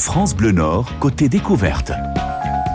France Bleu Nord, côté découverte.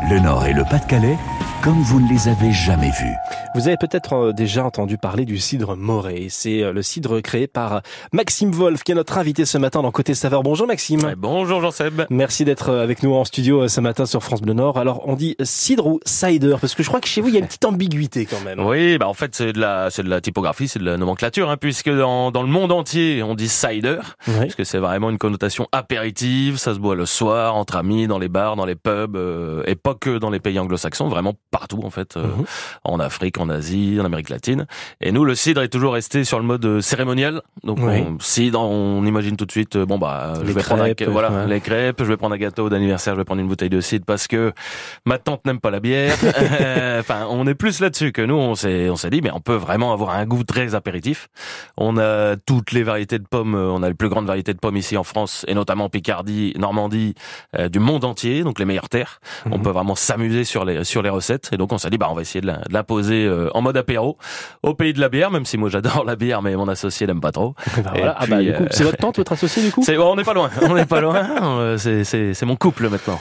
Le Nord et le Pas-de-Calais, comme vous ne les avez jamais vus. Vous avez peut-être euh, déjà entendu parler du cidre Morée. C'est euh, le cidre créé par Maxime Wolf, qui est notre invité ce matin dans Côté Saveur. Bonjour Maxime. bonjour Jean-Seb. Merci d'être euh, avec nous en studio ce matin sur France Bleu Nord. Alors, on dit cidre ou cider Parce que je crois que chez vous, il y a une petite ambiguïté quand même. Oui, bah en fait, c'est de la, c'est de la typographie, c'est de la nomenclature, hein, puisque dans, dans le monde entier, on dit cider, parce que c'est vraiment une connotation apéritive, ça se boit le soir, entre amis, dans les bars, dans les pubs, et pas que dans les pays anglo-saxons, vraiment partout en fait, mhm. en Afrique, en Asie, en Amérique latine. Et nous, le cidre est toujours resté sur le mode euh, cérémoniel. Donc, on, cidre, on imagine tout de suite, euh, bon bah, je vais prendre un, voilà, les crêpes, je vais prendre un gâteau d'anniversaire, je vais prendre une bouteille de cidre parce que ma tante n'aime pas la bière. enfin, on est plus là-dessus que nous. On s'est, on s'est dit, mais on peut vraiment avoir un goût très apéritif. On a toutes les variétés de pommes. On a les plus grandes variétés de pommes ici en France et notamment Picardie, Normandie, euh, du monde entier. Donc les meilleures terres. On mhm. peut vraiment s'amuser sur les sur les recettes. Et donc on s'est dit, bah, on va essayer de la, poser en mode apéro au pays de la bière, même si moi j'adore la bière, mais mon associé l'aime pas trop. Bah ah bah, euh, c'est votre tante, votre associé du coup On n'est pas loin, on n'est pas loin. Euh, c'est mon couple maintenant.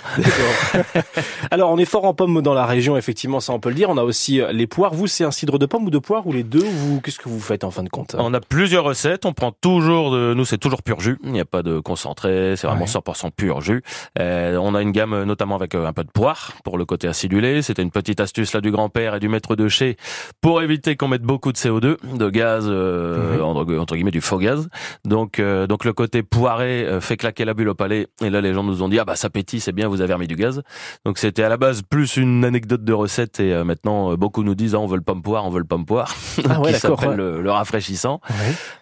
Alors on est fort en pommes dans la région, effectivement, ça on peut le dire. On a aussi euh, les poires. Vous, c'est un cidre de pommes ou de poires ou les deux Vous, qu'est-ce que vous faites en fin de compte? On a plusieurs recettes. On prend toujours de, nous c'est toujours pur jus. Il n'y a pas de concentré, c'est vraiment 100% pur jus. on a une gamme notamment avec un peu de poire pour le côté acidulé. C'était une petite astuce là du grand-père et du maître de chez pour éviter qu'on mette beaucoup de CO2, de gaz, euh, entre, guillemets du faux gaz. Donc, euh, donc le côté poiré euh, fait claquer la bulle au palais. Et là, les gens nous ont dit ah bah ça pétille, c'est bien, vous avez remis du gaz. Donc c'était à la base plus une anecdote de recette et maintenant beaucoup nous disent ah, on veut le pomme poire, on veut le pomme poire, ah ouais, qui s'appelle le, rafraîchissant.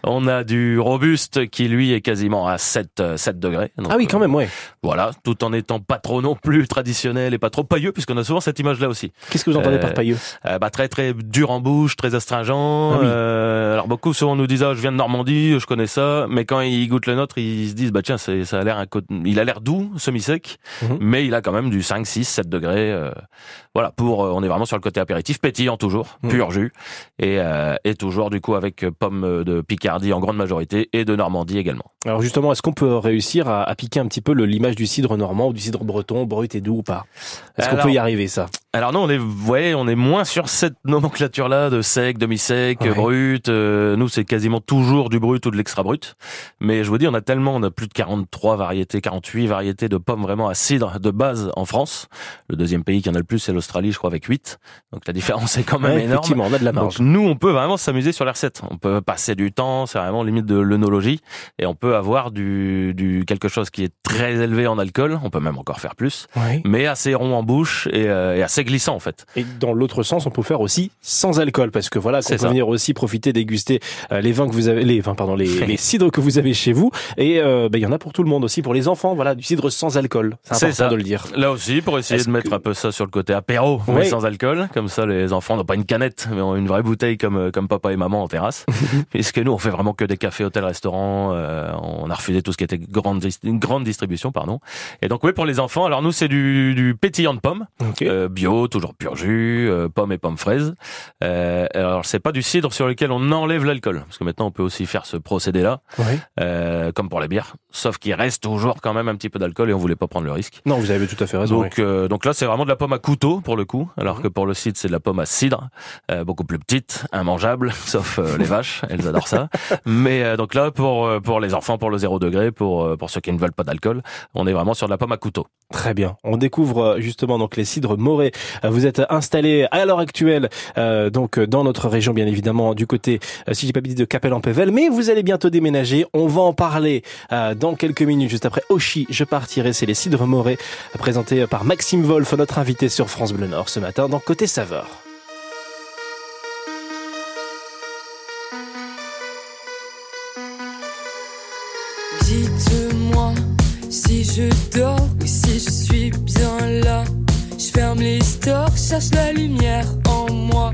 On a du robuste qui lui est quasiment à 7 7 degrés. ah oui, quand même, ouais. Voilà, tout en étant pas trop non plus traditionnel et pas trop pailleux, puisqu'on a souvent cette image-là aussi. Qu'est-ce que vous entendez par pailleux Bah très très dur en bouche très astringent. Ah euh, alors beaucoup souvent nous disent ah, je viens de Normandie, je connais ça, mais quand ils goûtent le nôtre, ils se disent bah tiens, ça a l'air il a l'air doux, semi-sec, mhm. mais il a quand même du 5 6 7 degrés euh, voilà, pour euh, on est vraiment sur le côté apéritif, pétillant toujours, mhm. pur jus et et toujours du coup avec pommes de Picardie en grande majorité et de Normandie également. Alors justement, est-ce qu'on peut réussir à, à piquer un petit peu l'image du cidre normand ou du cidre breton, brut et doux ou pas? Est-ce qu'on peut y arriver ça? Alors non, on est ouais, on est moins sur cette nomenclature là de sec, demi-sec, brut. Euh, nous, c'est quasiment toujours du brut ou de l'extra brut. Mais je vous dis, on a tellement, on a plus de 43 variétés, 48 variétés de pommes vraiment à cidre de base en France. Le deuxième pays qui en a le plus, c'est l'Australie, je crois, avec 8. Donc la différence est quand même énorme. Effectivement, on a de la marge. Donc nous, on peut vraiment s'amuser sur les recettes. On peut passer du temps, c'est vraiment limite de l'œnologie. Et on peut avoir du, du quelque chose qui est très élevé en alcool. On peut même encore faire plus. Mais assez rond en bouche et, euh, et assez glissant, en fait. Et dans l'autre sens, on peut faire aussi sans alcool parce que voilà, qu'on peut venir aussi profiter déguster euh, les vins que vous avez, les vins pardon, les, les cidres que vous avez chez vous. Et euh, ben, il y en a pour tout le monde aussi, pour les enfants. Voilà, du cidre sans alcool. C'est important de le dire. Là aussi, pour essayer de mettre un peu ça sur le côté apéro, mais sans alcool. Comme ça, les enfants n'ont pas une canette, mais ont une vraie bouteille comme euh, comme papa et maman en terrasse. Puisque nous, on fait vraiment que des cafés, hôtels, restaurants. on a refusé tout ce qui était grande une grande distribution, pardon. Et donc oui, pour les enfants, alors nous, c'est du, du pétillant de pommes, bio, toujours pur jus, pommes et pommes fraises. alors c'est pas du cidre sur lequel on enlève l'alcool, parce que maintenant on peut aussi faire ce procédé-là, euh, comme pour la bière, sauf qu'il reste toujours quand même un petit peu d'alcool et on voulait pas prendre le risque. Non, vous avez tout à fait raison. Donc, euh, donc là c'est vraiment de la pomme à couteau pour le coup, alors mhm. que pour le cidre c'est de la pomme à cidre, euh, beaucoup plus petite, immangeable, sauf les vaches, elles adorent ça. Mais donc là pour pour les enfants, pour le zéro degré, pour pour ceux qui ne veulent pas d'alcool, on est vraiment sur de la pomme à couteau. Très bien. On découvre justement donc les cidres morés. Vous êtes installé à l'heure actuelle donc dans notre région bien évidemment du côté, euh, si j'ai pas dit de Capelle-en-Pével, mais vous allez bientôt déménager. On va en parler euh, dans quelques minutes, juste après Oshi, je partirai. C'est les cidres morés, présentés par Maxime Wolf, notre invité sur France Bleu Nord ce matin dans Côté Saveur. Dites-moi si je dors la lumière en moi.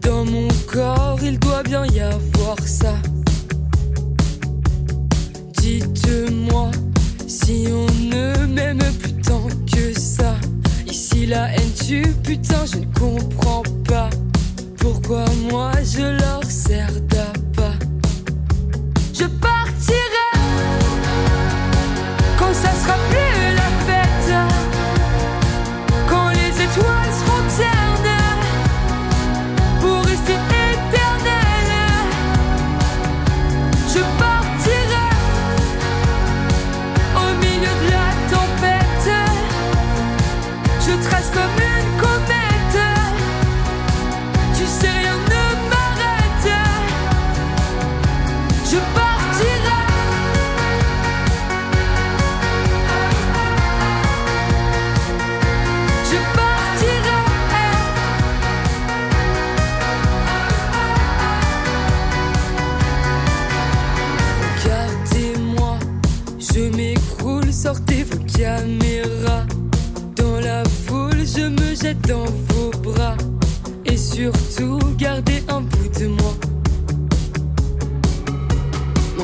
Dans mon corps, il doit bien y avoir ça. Dites-moi si on ne m'aime plus tant que ça. Ici la haine tue, putain, je ne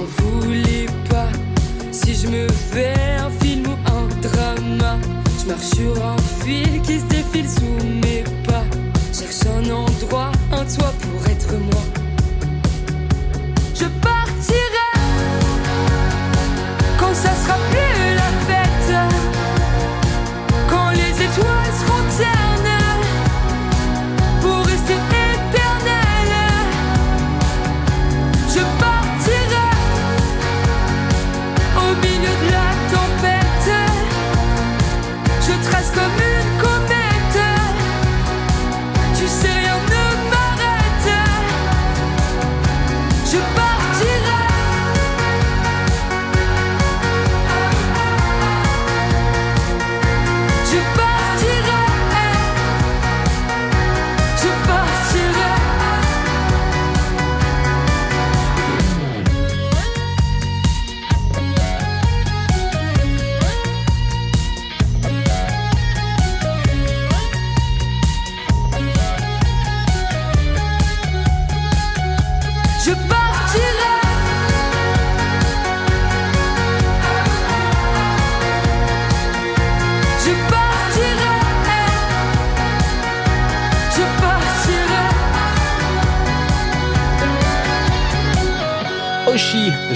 Voulez pas si je me fais un film ou un drama? Je marche sur un fil qui se défile sous mes pas. Cherche un endroit, un toit pour être moi.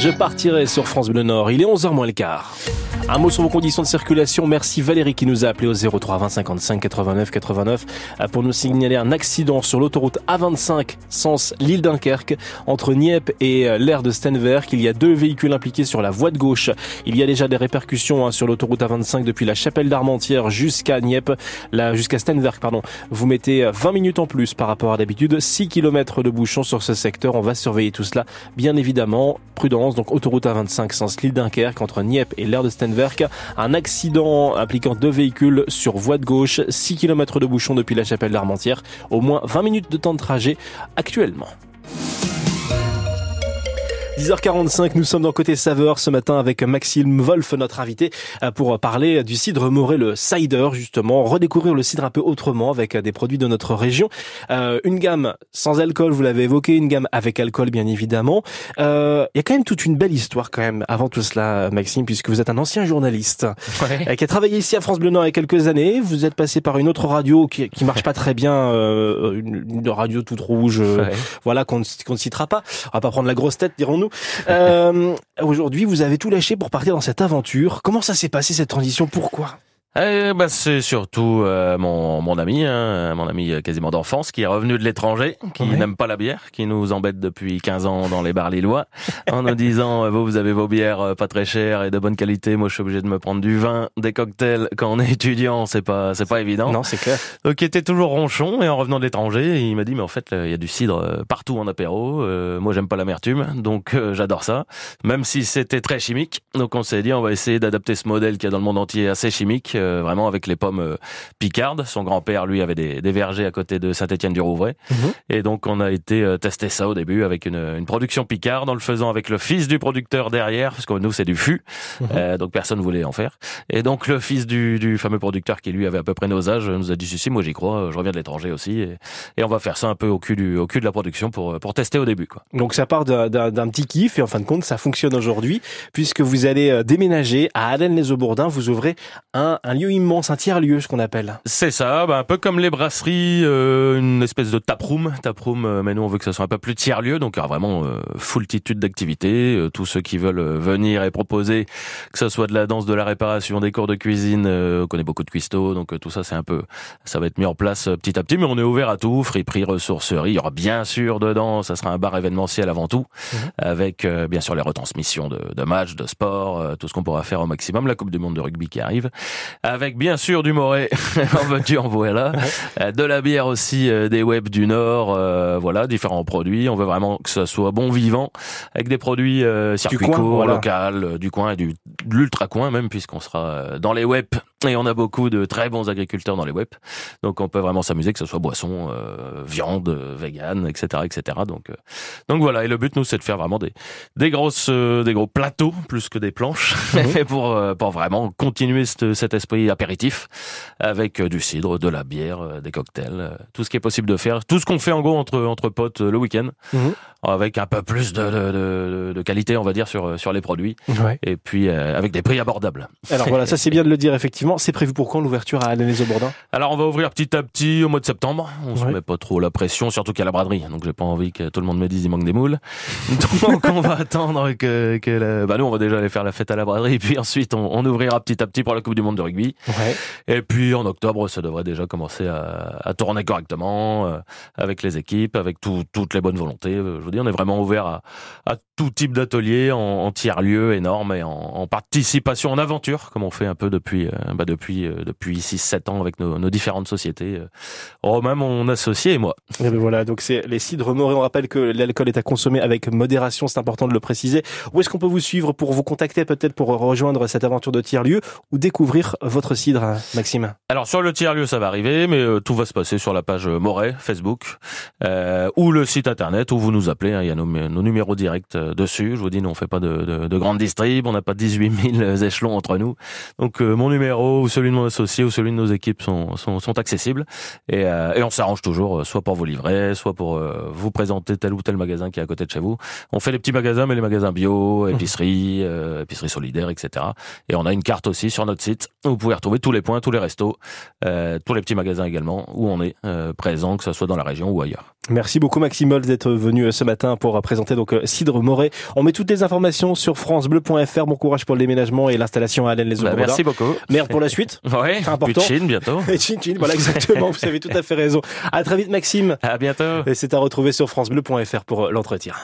Je partirai sur France Bleu Nord. Il est 11h moins le quart. Un mot sur vos conditions de circulation. Merci Valérie qui nous a appelé au 03 20 55 89 89 euh, pour nous signaler un accident sur l'autoroute A25 sens l'île Dunkerque entre Nieppe et euh, l'aire de Stenwerk. Il y a deux véhicules impliqués sur la voie de gauche. Il y a déjà des répercussions hein, sur l'autoroute A25 depuis la chapelle d'Armentières jusqu'à Nieppe, là jusqu'à pardon. Vous mettez euh, 20 minutes en plus par rapport à d'habitude. 6 km de bouchons sur ce secteur. On va surveiller tout cela bien évidemment. Prudence donc autoroute A25 sens l'île Dunkerque entre Nieppe et l'aire de Un accident impliquant deux véhicules sur voie de gauche, 6 km de bouchons depuis la chapelle d'Armentières, au moins 20 minutes de temps de trajet actuellement. 10h45, nous sommes dans Côté Saveur ce matin avec Maxime Wolf, notre invité, euh, pour parler du cidre Moré, le cider, justement, redécouvrir le cidre un peu autrement avec des produits de notre région. Euh, une gamme sans alcool, vous l'avez évoqué, une gamme avec alcool, bien évidemment. Euh, Il y a quand même toute une belle histoire, quand même, avant tout cela, Maxime, puisque vous êtes un ancien journaliste euh, qui a travaillé ici à France Bleu Nord il y a quelques années. Vous êtes passé par une autre radio qui, qui marche pas très bien, euh, une, une radio toute rouge, euh, Ouais. voilà, qu'on ne, qu'on ne citera pas. On va pas prendre la grosse tête, dirons-nous. Euh, Aujourd'hui, vous avez tout lâché pour partir dans cette aventure. Comment ça s'est passé cette transition? Pourquoi? Eh ben, c'est surtout euh, mon, mon ami, hein, mon ami euh, quasiment d'enfance, qui est revenu de l'étranger, qui Ouais. n'aime pas la bière, qui nous embête depuis 15 ans dans les bars lillois, en nous disant, euh, vous, vous avez vos bières euh, pas très chères et de bonne qualité, moi je suis obligé de me prendre du vin, des cocktails, quand on est étudiant, c'est pas, c'est pas évident. Non, c'est clair. Donc il était toujours ronchon et en revenant de l'étranger, il m'a dit mais en fait il y a du cidre partout en apéro. Euh, moi j'aime pas l'amertume, donc euh, j'adore ça. Même si c'était très chimique, donc on s'est dit on va essayer d'adapter ce modèle qui est dans le monde entier assez chimique, vraiment avec les pommes euh, picardes. Son grand-père lui avait des, des vergers à côté de Saint-Étienne-du-Rouvray Mhm. et donc on a été euh, tester ça au début avec une, une production picarde en le faisant avec le fils du producteur derrière parce que nous c'est du fût, Mhm. Euh, donc personne voulait en faire. Et donc le fils du, du fameux producteur qui lui avait à peu près nos âges nous a dit si si moi j'y crois, je reviens de l'étranger aussi et, et on va faire ça un peu au cul du au cul de la production pour pour tester au début quoi. Donc ça part d'un- petit kiff et en fin de compte ça fonctionne aujourd'hui puisque vous allez euh, déménager à Aden-les-Aubourdins. Vous ouvrez un, un lieu immense, un tiers-lieu ce qu'on appelle. C'est ça, bah, un peu comme les brasseries, euh, une espèce de taproom, taproom, euh, mais nous on veut que ça soit un peu plus tiers lieu, donc il y aura vraiment euh, foultitude d'activités. Euh, tous ceux qui veulent euh, venir et proposer, que ce soit de la danse, de la réparation, des cours de cuisine, euh, on connaît beaucoup de cuistots, donc euh, tout ça c'est un peu, ça va être mis en place petit à petit, mais on est ouvert à tout, friperie, ressourcerie. Il y aura bien sûr dedans, ça sera un bar événementiel avant tout, avec euh, bien sûr les retransmissions de, de matchs, de sport, euh, tout ce qu'on pourra faire au maximum, la Coupe du Monde de rugby qui arrive, avec bien sûr du Morée, en veux-tu, en voilà, de la bière aussi, euh, des webs du Nord, euh, voilà, différents produits. On veut vraiment que ça soit bon vivant, avec des produits euh, circuit coin, court, voilà. local, euh, du coin et du de l'ultra coin même, puisqu'on sera euh, dans les webs Et on a beaucoup de très bons agriculteurs dans les web. Donc on peut vraiment s'amuser, que ce soit boisson, euh, viande, vegan, etc., etc. Donc, euh, donc voilà. Et le but, nous, c'est de faire vraiment des, des grosses, euh, des gros plateaux plus que des planches, pour, pour vraiment continuer cet, cet esprit apéritif avec du cidre, de la bière, des cocktails, tout ce qui est possible de faire, tout ce qu'on fait en gros entre entre potes le week-end, mhm. avec un peu plus de, de, de, de, qualité, on va dire, sur sur les produits. Et puis avec des prix abordables. Alors voilà, ça c'est bien de le dire effectivement. C'est prévu pour quand l'ouverture à Bourdin Alors on va ouvrir petit à petit au mois de septembre. On se met pas trop la pression, surtout qu'il y a la braderie. Donc j'ai pas envie que tout le monde me dise il manque des moules. Donc on va attendre que, que la... bah nous on va déjà aller faire la fête à la braderie, puis ensuite on, ouvrira petit à petit pour la Coupe du Monde de rugby. Ouais. Et puis en octobre ça devrait déjà commencer à, à tourner correctement euh, avec les équipes, avec toutes les bonnes volontés. Je vous dis on est vraiment ouvert à, à tout type d'atelier en, en tiers-lieu énorme et en, en, participation, en aventure, comme on fait un peu depuis euh, bah depuis euh, depuis 6-7 ans avec nos, nos, différentes sociétés. Euh, oh, même mon associé et moi. Et ben voilà, donc c'est les cidres morés. On rappelle que l'alcool est à consommer avec modération, c'est important de le préciser. Où est-ce qu'on peut vous suivre pour vous contacter peut-être pour rejoindre cette aventure de tiers-lieu ou découvrir votre cidre, Maxime? Alors sur le tiers-lieu, ça va arriver, mais tout va se passer sur la page Moret Facebook euh, ou le site internet où vous nous appelez. Hein, il y a nos, nos numéros directs dessus. Je vous dis, nous on fait pas de, de, de grandes distrib, on n'a pas 18 000 échelons entre nous. Donc mon numéro ou celui de mon associé ou celui de nos équipes sont, sont, sont accessibles. Et, euh, et on s'arrange toujours, euh, soit pour vous livrer, soit pour euh, vous présenter tel ou tel magasin qui est à côté de chez vous. On fait les petits magasins, mais les magasins bio, mmh. épicerie, euh, épicerie solidaire, etc. Et on a une carte aussi sur notre site où vous pouvez retrouver tous les points, tous les restos, tous les petits magasins également où on est présent, que ce soit dans la région ou ailleurs. Merci beaucoup Maxime d'être venu ce matin pour présenter donc Cidre Moret. On met toutes les informations sur francebleu.fr. Bon courage pour le déménagement et l'installation à Alain les bah, Merci beaucoup. Merde pour la suite. Ouais. C'est important. Chine bientôt. Et Chine, Chine, voilà exactement. Vous avez tout à fait raison. À très vite Maxime. À bientôt. Et c'est à retrouver sur francebleu.fr pour l'entretien.